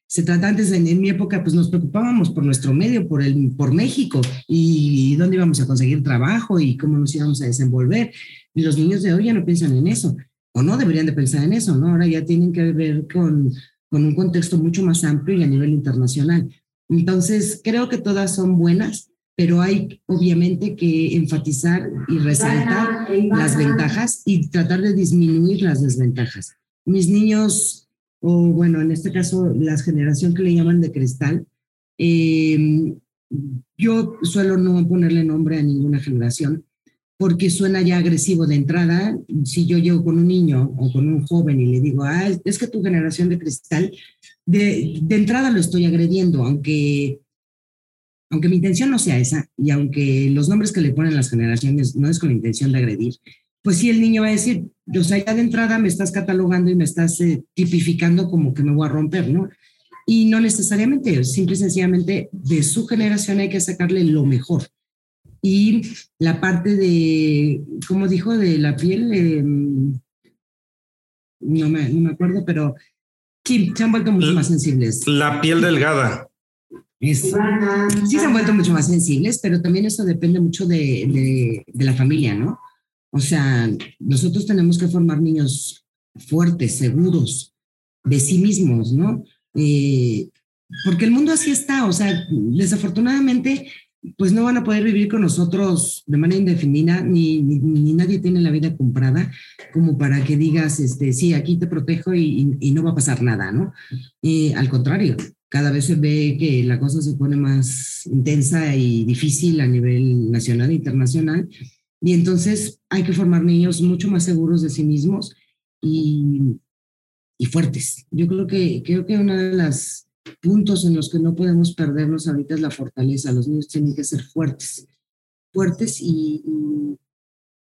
se trata antes, en, mi época, pues nos preocupábamos por nuestro medio, por, el, por México y, dónde íbamos a conseguir trabajo y cómo nos íbamos a desenvolver. Y los niños de hoy ya no piensan en eso, o no deberían de pensar en eso, ¿no? Ahora ya tienen que ver con, con un contexto mucho más amplio y a nivel internacional. Entonces, creo que todas son buenas, pero hay obviamente que enfatizar y resaltar las ventajas y tratar de disminuir las desventajas. Mis niños o bueno, en este caso, la generación que le llaman de cristal. Em, yo suelo no ponerle nombre a ninguna generación porque suena ya agresivo de entrada. Si yo llego con un niño o con un joven y le digo, ah, es que tu generación de cristal, de, de entrada lo estoy agrediendo, aunque, aunque mi intención no sea esa y aunque los nombres que le ponen las generaciones no es con la intención de agredir, pues sí, el niño va a decir, o sea, ya de entrada me estás catalogando y me estás eh, tipificando como que me voy a romper, ¿no? Y no necesariamente, simple y sencillamente de su generación hay que sacarle lo mejor. Y la parte de, ¿cómo dijo? De la piel, em, no, me, no, me, acuerdo, pero sí, se han vuelto mucho más sensibles. La piel delgada. sí, se han vuelto mucho más sensibles, pero también eso depende mucho de, de, de la familia, ¿no? O sea, nosotros tenemos que formar niños fuertes, seguros de sí mismos, ¿no? Eh, porque el mundo así está, o sea, desafortunadamente, pues no van a poder vivir con nosotros de manera indefinida, ni, ni, nadie tiene la vida comprada como para que digas, este, sí, aquí te protejo y, no va a pasar nada, ¿no? Eh, al contrario, cada vez se ve que la cosa se pone más intensa y difícil a nivel nacional e internacional y entonces hay que formar niños mucho más seguros de sí mismos y, y fuertes. Yo creo que, creo que uno de los puntos en los que no podemos perdernos ahorita es la fortaleza. Los niños tienen que ser fuertes, fuertes y,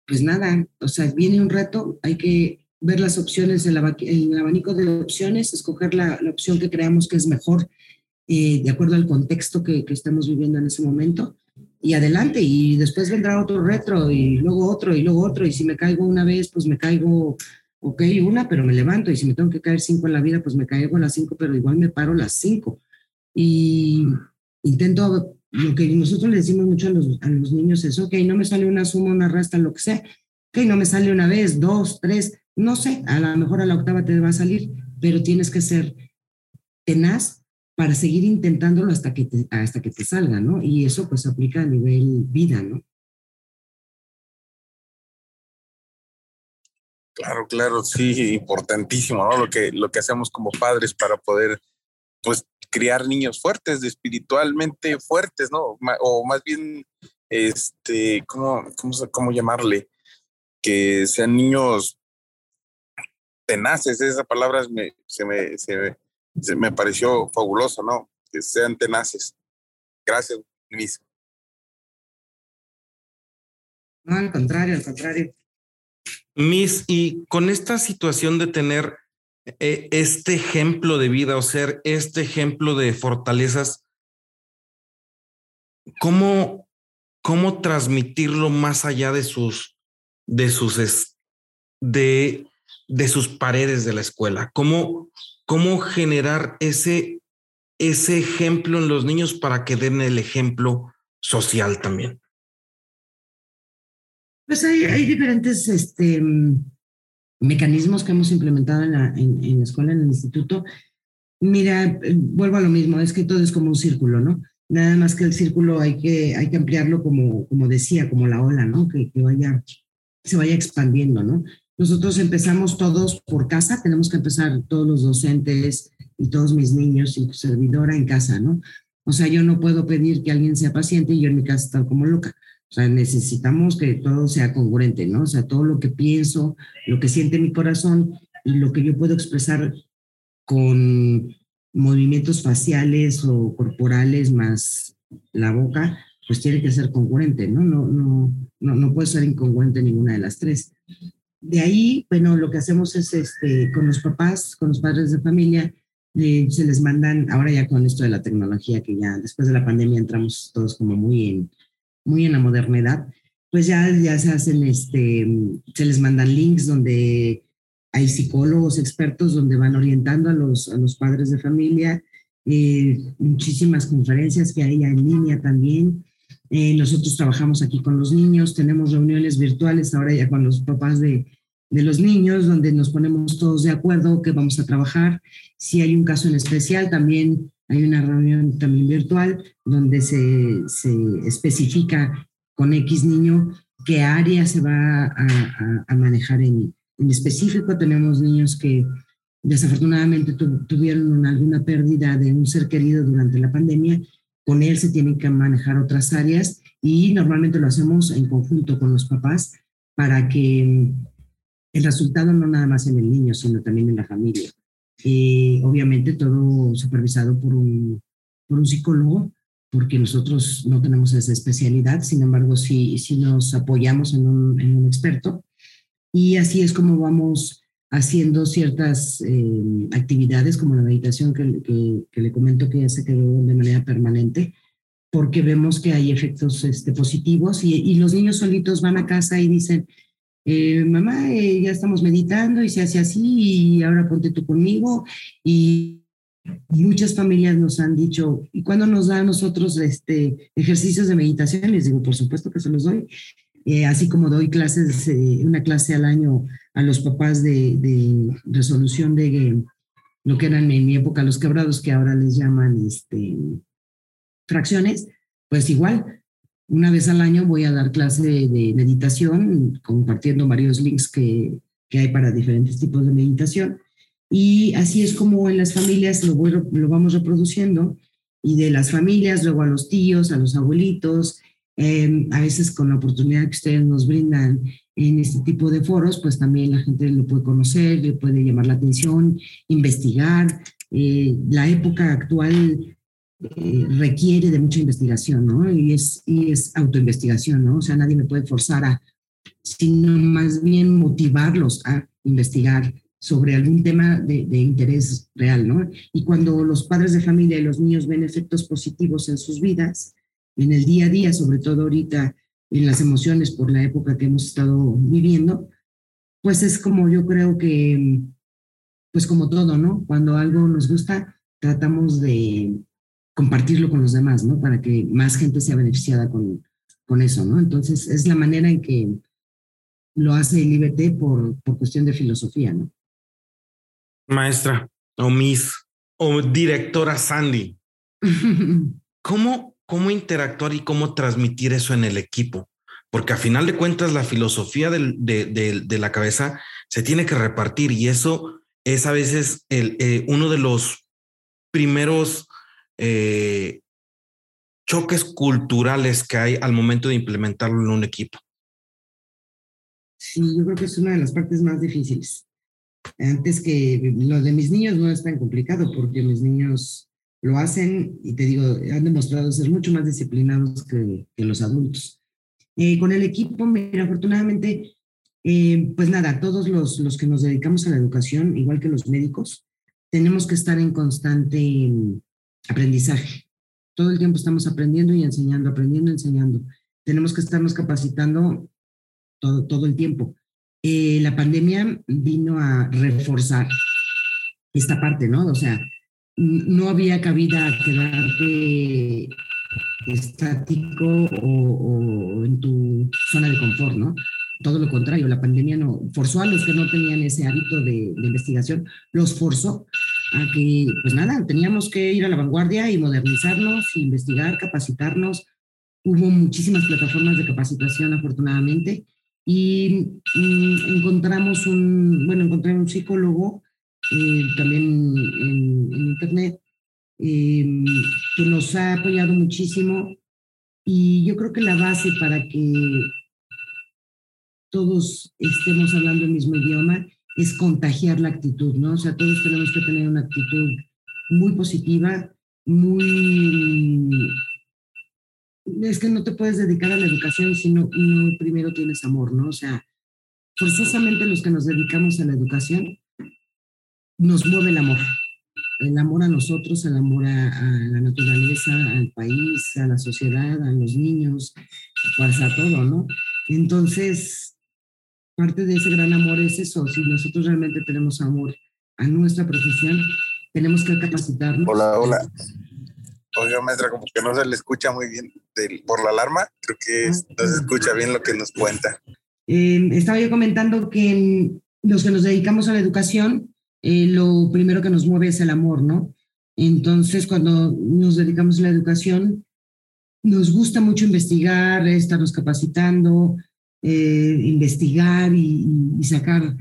pues nada, o sea, viene un reto, hay que ver las opciones, el abanico de opciones, escoger la, la, opción que creamos que es mejor eh, de acuerdo al contexto que, que estamos viviendo en ese momento y adelante, y después vendrá otro retro, y luego otro, y luego otro, y si me caigo una vez, pues me caigo, ok, una, pero me levanto, y si me tengo que caer cinco en la vida, pues me caigo a las cinco, pero igual me paro a las cinco. Y intento, lo que nosotros le decimos mucho a los, a los niños es, ok, no me sale una suma, una resta, lo que sea, ok, no me sale una vez, dos, tres, no sé, a lo mejor a la octava te va a salir, pero tienes que ser tenaz para seguir intentándolo hasta que te, hasta que te salga, ¿no? Y eso pues aplica a nivel vida, ¿no? Claro, claro, sí, importantísimo, ¿no? Lo que, lo que hacemos como padres para poder, pues, criar niños fuertes, espiritualmente fuertes, ¿no? O más bien, este, ¿cómo, cómo, cómo llamarle? Que sean niños tenaces, esa palabra me, se, me, se, me pareció fabuloso, ¿no? Que sean tenaces. Gracias, Miss. No, al contrario, al contrario. Miss, y con esta situación de tener eh, este ejemplo de vida o ser este ejemplo de fortalezas, ¿cómo, cómo transmitirlo más allá de sus, de sus, de, de sus paredes de la escuela? ¿Cómo, cómo generar ese, ese ejemplo en los niños para que den el ejemplo social también? Pues hay, diferentes este, mecanismos que hemos implementado en la, en, la escuela, en el instituto. Mira, vuelvo a lo mismo, es que todo es como un círculo, ¿no? Nada más que el círculo hay que, hay que ampliarlo como, como decía, como la ola, ¿no? Que, que vaya, se vaya expandiendo, ¿no? Nosotros empezamos todos por casa, tenemos que empezar todos los docentes y todos mis niños y servidora en casa, ¿no? O sea, yo no puedo pedir que alguien sea paciente y yo en mi casa estar como loca. O sea, necesitamos que todo sea congruente, ¿no? O sea, todo lo que pienso, lo que siente mi corazón y lo que yo puedo expresar con movimientos faciales o corporales más la boca, pues tiene que ser congruente, ¿no? No, no, no, no puede ser incongruente ninguna de las tres. De ahí, bueno, lo que hacemos es este, con los papás, con los padres de familia, eh, se les mandan, ahora ya con esto de la tecnología, que ya después de la pandemia entramos todos como muy en, muy en la modernidad, pues ya, ya se hacen, este, se les mandan links donde hay psicólogos expertos donde van orientando a los, a los padres de familia, eh, muchísimas conferencias que hay en línea también. Eh, nosotros trabajamos aquí con los niños, tenemos reuniones virtuales ahora ya con los papás de, de los niños, donde nos ponemos todos de acuerdo que vamos a trabajar. Si hay un caso en especial, también hay una reunión también virtual donde se, especifica con X niño qué área se va a, manejar en, en, específico. Tenemos niños que desafortunadamente tuvieron alguna pérdida de un ser querido durante la pandemia. Con él se tienen que manejar otras áreas y normalmente lo hacemos en conjunto con los papás para que el resultado no nada más en el niño, sino también en la familia. Eh, obviamente todo supervisado por un, por un psicólogo, porque nosotros no tenemos esa especialidad, sin embargo sí, sí nos apoyamos en un, experto. Y así es como vamos haciendo ciertas eh, actividades como la meditación que, que, que, le comento que ya se quedó de manera permanente, porque vemos que hay efectos este, positivos y, y los niños solitos van a casa y dicen, eh, mamá, eh, ya estamos meditando y se hace así y ahora ponte tú conmigo. Y muchas familias nos han dicho, ¿y cuándo nos da a nosotros este, ejercicios de meditación? Les digo, por supuesto que se los doy. Eh, así como doy clases, una clase al año a los papás de, de resolución de lo que eran en mi época los quebrados, que ahora les llaman este, fracciones, pues igual, una vez al año voy a dar clase de, meditación, compartiendo varios links que, que, hay para diferentes tipos de meditación. Y así es como en las familias lo, lo vamos reproduciendo. Y de las familias, luego a los tíos, a los abuelitos, em, a veces con la oportunidad que ustedes nos brindan en este tipo de foros, pues también la gente lo puede conocer, le puede llamar la atención, investigar. Eh, la época actual requiere de mucha investigación, ¿no? Y es, y es autoinvestigación, ¿no? O sea, nadie me puede forzar a, sino más bien motivarlos a investigar sobre algún tema de, de, interés real, ¿no? Y cuando los padres de familia y los niños ven efectos positivos en sus vidas, en el día a día, sobre todo ahorita en las emociones por la época que hemos estado viviendo, pues es como yo creo que, pues como todo, ¿no? Cuando algo nos gusta, tratamos de, compartirlo con los demás, ¿no? Para que más gente sea beneficiada con, con eso, ¿no? Entonces, es la manera en que lo hace el IBT por, por cuestión de filosofía, ¿no? Maestra, o Miss, o directora Sandy, ¿cómo, ¿cómo interactuar y cómo transmitir eso en el equipo? Porque a final de cuentas, la filosofía de, de, de la cabeza se tiene que repartir y eso es a veces el, eh, uno de los primeros eh, choques culturales que hay al momento de implementarlo en un equipo? Sí, yo creo que es una de las partes más difíciles. Antes que lo de mis niños no es tan complicado porque mis niños lo hacen y te digo, han demostrado ser mucho más disciplinados que, los adultos. Eh, con el equipo, mira, afortunadamente, eh, pues nada, todos los, los que nos dedicamos a la educación, igual que los médicos, tenemos que estar en constante aprendizaje. Todo el tiempo estamos aprendiendo y enseñando, aprendiendo enseñando. Tenemos que estarnos capacitando todo, todo el tiempo. Eh, la pandemia vino a reforzar esta parte, ¿no? O sea, no había cabida a quedarte estático o, o, en tu zona de confort, ¿no? Todo lo contrario, la pandemia no forzó a los que no tenían ese hábito de, de investigación, los forzó a que, pues nada, teníamos que ir a la vanguardia y modernizarnos, investigar, capacitarnos. Hubo muchísimas plataformas de capacitación, afortunadamente, y mm, encontramos un, bueno, encontré un psicólogo eh, también en, en Internet eh, que nos ha apoyado muchísimo y yo creo que la base para que todos estemos hablando el mismo idioma es contagiar la actitud, ¿no? O sea, todos tenemos que tener una actitud muy positiva, muy... Es que no te puedes dedicar a la educación si no, primero tienes amor, ¿no? O sea, forzosamente los que nos dedicamos a la educación nos mueve el amor. el amor a nosotros, el amor a, la naturaleza, al país, a la sociedad, a los niños, pues a todo, ¿no? Entonces, parte de ese gran amor es eso, si nosotros realmente tenemos amor a nuestra profesión, tenemos que capacitarnos. Hola, hola. Oiga, maestra, como que no se le escucha muy bien por la alarma, creo que ah, no se escucha bien lo que nos cuenta. Eh, estaba yo comentando que los que nos dedicamos a la educación, eh, lo primero que nos mueve es el amor, ¿no? Entonces, cuando nos dedicamos a la educación, nos gusta mucho investigar, estarnos capacitando, eh, investigar y, sacar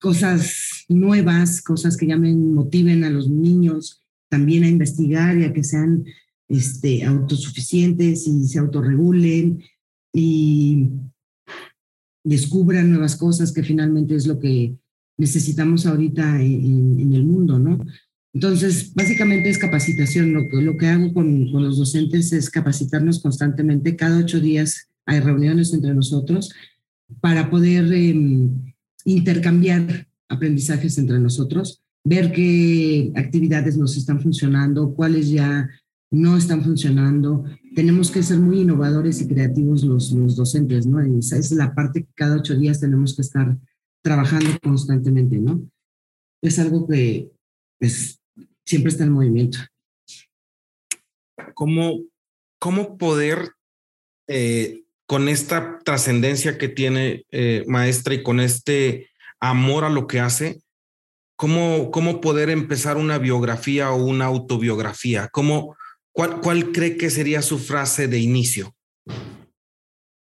cosas nuevas, cosas que llamen, motiven a los niños también a investigar y a que sean este, autosuficientes y se autorregulen y descubran nuevas cosas que finalmente es lo que necesitamos ahorita en, el mundo, ¿no? Entonces, básicamente es capacitación. Lo, lo que hago con, con, los docentes es capacitarnos constantemente. Cada ocho días hay reuniones entre nosotros para poder em, intercambiar aprendizajes entre nosotros, ver qué actividades nos están funcionando, cuáles ya no están funcionando. Tenemos que ser muy innovadores y creativos los, los docentes, ¿no? Esa es la parte que cada ocho días tenemos que estar trabajando constantemente, ¿no? Es algo que pues, siempre está en movimiento. ¿Cómo, cómo poder, eh, con esta trascendencia que tiene eh, maestra y con este amor a lo que hace, cómo, cómo poder empezar una biografía o una autobiografía? ¿Cómo, cuál, ¿Cuál cree que sería su frase de inicio?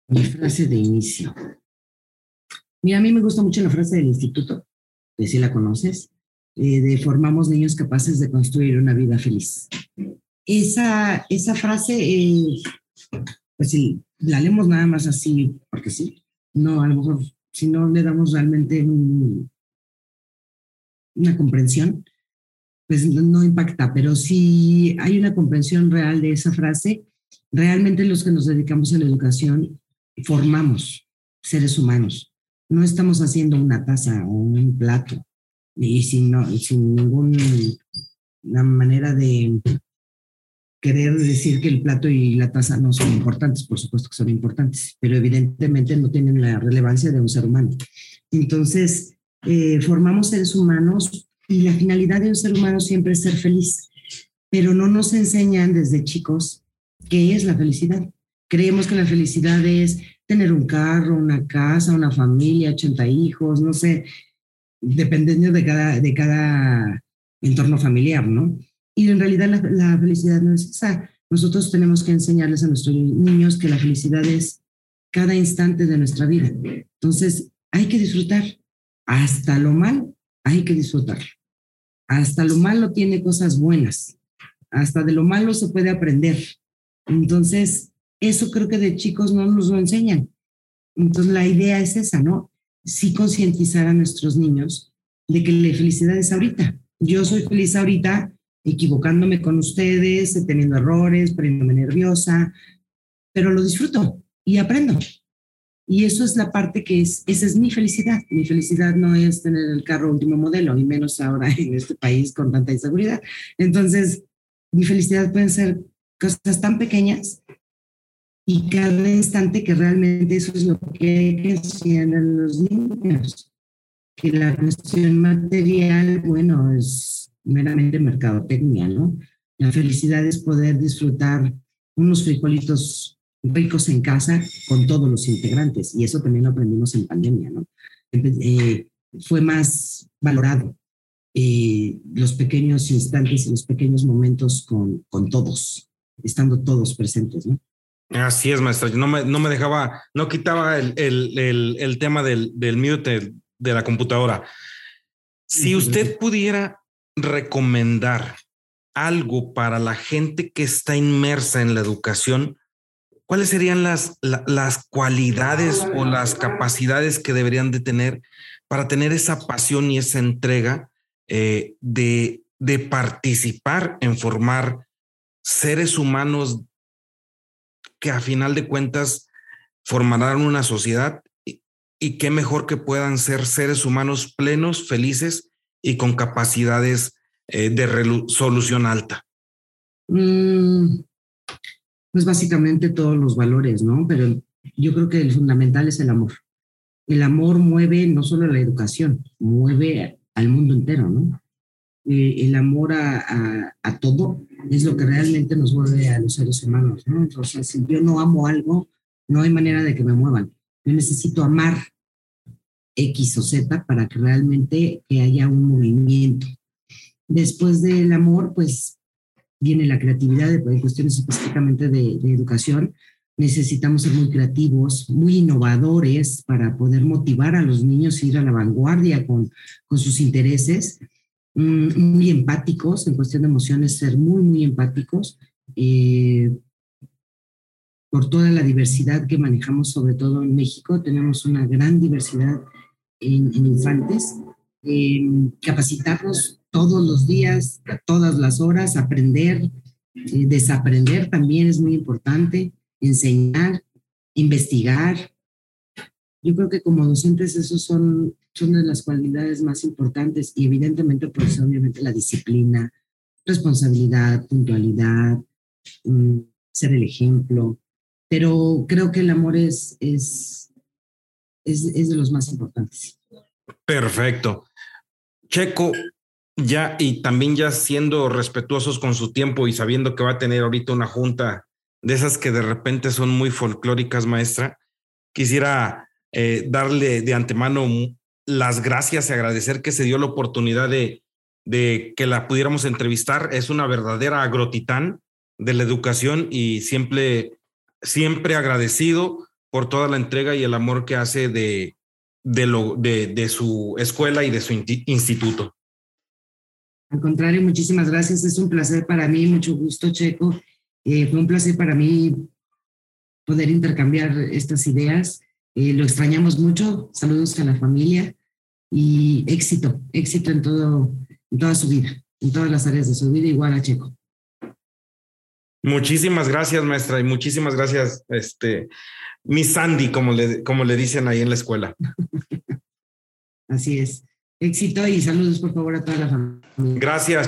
Mi frase de inicio. Mira, a mí me gusta mucho la frase del instituto, que si la conoces, eh, de formamos niños capaces de construir una vida feliz. Esa, esa frase, pues si la leemos nada más así, porque sí, no, a lo mejor si no le damos realmente una comprensión, pues no impacta, pero si hay una comprensión real de esa frase, realmente los que nos dedicamos a la educación formamos seres humanos. No estamos haciendo una taza o un plato. Y sin, sin ninguna manera de querer decir que el plato y la taza no son importantes, por supuesto que son importantes, pero evidentemente no tienen la relevancia de un ser humano. Entonces, eh, formamos seres humanos y la finalidad de un ser humano siempre es ser feliz, pero no nos enseñan desde chicos qué es la felicidad. Creemos que la felicidad es tener un carro, una casa, una familia, 80 hijos, no sé, dependiendo de cada, de cada entorno familiar, ¿no? Y en realidad la, felicidad no es esa. Nosotros tenemos que enseñarles a nuestros niños que la felicidad es cada instante de nuestra vida. Entonces, hay que disfrutar. Hasta lo mal, hay que disfrutar. Hasta lo malo tiene cosas buenas. Hasta de lo malo se puede aprender. Entonces, eso creo que de chicos no nos lo enseñan. Entonces la idea es esa, ¿no? Sí concientizar a nuestros niños de que la felicidad es ahorita. Yo soy feliz ahorita equivocándome con ustedes, teniendo errores, poniéndome nerviosa, pero lo disfruto y aprendo. Y eso es la parte que es, esa es mi felicidad. Mi felicidad no es tener el carro último modelo, y menos ahora en este país con tanta inseguridad. Entonces, mi felicidad pueden ser cosas tan pequeñas y cada instante que realmente eso es lo que hay los niños. Que la cuestión material, bueno, es meramente mercadotecnia, ¿no? La felicidad es poder disfrutar unos frijolitos ricos en casa con todos los integrantes y eso también lo aprendimos en pandemia, ¿no? Eh, fue más valorado eh, los pequeños instantes y los pequeños momentos con, con todos, estando todos presentes, ¿no? Así es, maestra. No me, no me dejaba, no quitaba el, el, el, tema del, del mute de la computadora. Si usted pudiera recomendar algo para la gente que está inmersa en la educación, ¿cuáles serían las, las cualidades o las capacidades que deberían de tener para tener esa pasión y esa entrega eh, de, de participar en formar seres humanos que a final de cuentas formarán una sociedad y, qué mejor que puedan ser seres humanos plenos, felices y con capacidades eh, de resolución alta? Mm, pues básicamente todos los valores, ¿no? Pero yo creo que el fundamental es el amor. El amor mueve no solo la educación, mueve al mundo entero, ¿no? Eh, el amor a, a, todo es lo que realmente nos mueve a los seres humanos, ¿no? Entonces, si yo no amo algo, no hay manera de que me muevan. Yo necesito amar X o Z para que realmente que haya un movimiento. Después del amor, pues viene la creatividad de, cuestiones específicamente de, educación. Necesitamos ser muy creativos, muy innovadores para poder motivar a los niños a ir a la vanguardia con, con sus intereses, mm, muy empáticos en cuestión de emociones, ser muy, muy empáticos. Eh, por toda la diversidad que manejamos, sobre todo en México, tenemos una gran diversidad en, infantes, capacitarnos todos los días, a todas las horas, aprender, eh, desaprender también es muy importante, enseñar, investigar. Yo creo que como docentes esos son, son de las cualidades más importantes y evidentemente pues obviamente la disciplina, responsabilidad, puntualidad, mm, ser el ejemplo, pero creo que el amor es, es, es, de los más importantes. Perfecto. Checo, ya y también ya siendo respetuosos con su tiempo y sabiendo que va a tener ahorita una junta de esas que de repente son muy folclóricas, maestra, quisiera eh, darle de antemano las gracias y agradecer que se dio la oportunidad de, de que la pudiéramos entrevistar. Es una verdadera agrotitán de la educación y siempre siempre agradecido por toda la entrega y el amor que hace de, de, lo, de, de su escuela y de su instituto. Al contrario, muchísimas gracias. Es un placer para mí, mucho gusto, Checo. Eh, fue un placer para mí poder intercambiar estas ideas. Eh, lo extrañamos mucho. Saludos a la familia y éxito, éxito en todo, en toda su vida, en todas las áreas de su vida, igual a Checo. Muchísimas gracias, maestra, y muchísimas gracias, este, mi Sandy, como le, como le dicen ahí en la escuela. Así es. Éxito y saludos, por favor, a toda la familia. Gracias.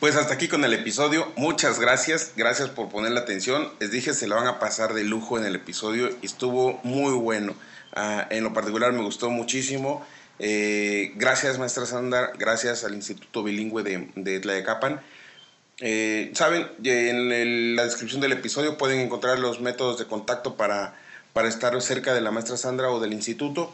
Pues hasta aquí con el episodio. Muchas gracias. Gracias por poner la atención. Les dije, se la van a pasar de lujo en el episodio y estuvo muy bueno. Ah, en lo particular me gustó muchísimo. Eh, gracias, maestra Sandra. Gracias al Instituto Bilingüe de, de Tlayacapan. Eh, Saben, en la descripción del episodio pueden encontrar los métodos de contacto para, para estar cerca de la maestra Sandra o del instituto.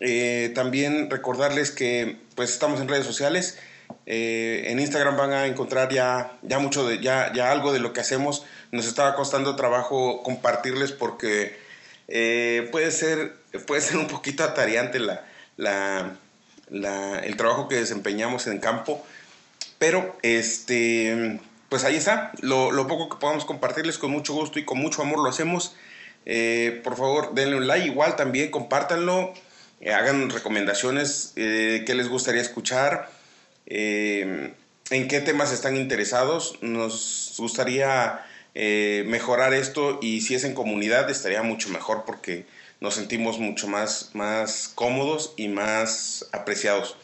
Eh, también recordarles que pues estamos en redes sociales. Eh, en Instagram van a encontrar ya, ya mucho de, ya, ya algo de lo que hacemos. Nos estaba costando trabajo compartirles porque puede, ser, puede ser un poquito atareante la, la, el trabajo que desempeñamos en campo. Pero este pues ahí está. Lo, poco que podamos compartirles con mucho gusto y con mucho amor lo hacemos. Eh, por favor, denle un like. Igual también compártanlo. Eh, hagan recomendaciones eh, qué les gustaría escuchar. en qué temas están interesados. Nos gustaría mejorar esto y si es en comunidad estaría mucho mejor porque nos sentimos mucho más, más cómodos y más apreciados.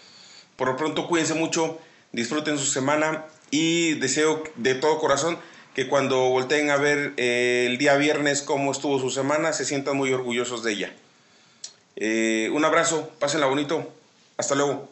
Por lo pronto, cuídense mucho. Disfruten su semana y deseo de todo corazón que cuando volteen a ver eh, el día viernes cómo estuvo su semana, se sientan muy orgullosos de ella. Eh, un abrazo, pásenla bonito, hasta luego.